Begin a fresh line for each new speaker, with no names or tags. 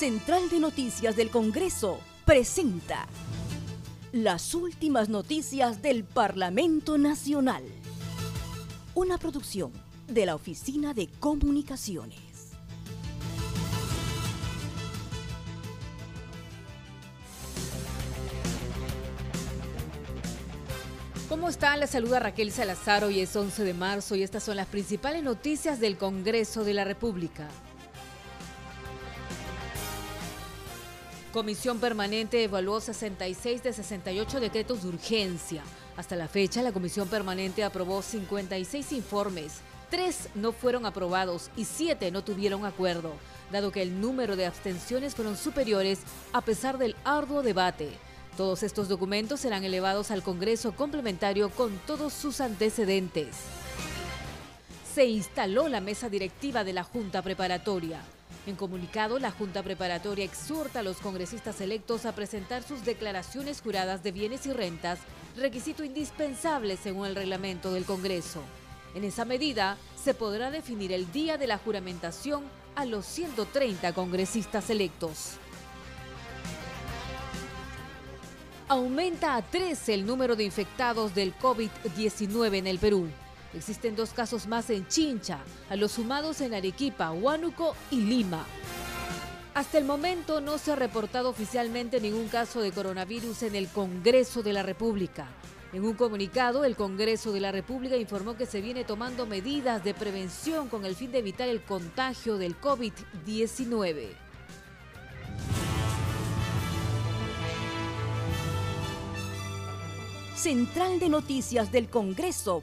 Central de Noticias del Congreso presenta las últimas noticias del Parlamento Nacional. Una producción de la Oficina de Comunicaciones.
¿Cómo están? Les saluda Raquel Salazar. Hoy es 11 de marzo y estas son las principales noticias del Congreso de la República. Comisión Permanente evaluó 66 de 68 decretos de urgencia. Hasta la fecha, la Comisión Permanente aprobó 56 informes. Tres no fueron aprobados y siete no tuvieron acuerdo, dado que el número de abstenciones fueron superiores a pesar del arduo debate. Todos estos documentos serán elevados al Congreso complementario con todos sus antecedentes. Se instaló la mesa directiva de la Junta Preparatoria. En comunicado, la Junta Preparatoria exhorta a los congresistas electos a presentar sus declaraciones juradas de bienes y rentas, requisito indispensable según el reglamento del Congreso. En esa medida, se podrá definir el día de la juramentación a los 130 congresistas electos. Aumenta a 13 el número de infectados del COVID-19 en el Perú. Existen dos casos más en Chincha, a los sumados en Arequipa, Huánuco y Lima. Hasta el momento no se ha reportado oficialmente ningún caso de coronavirus en el Congreso de la República. En un comunicado, el Congreso de la República informó que se viene tomando medidas de prevención con el fin de evitar el contagio del COVID-19.
Central de Noticias del Congreso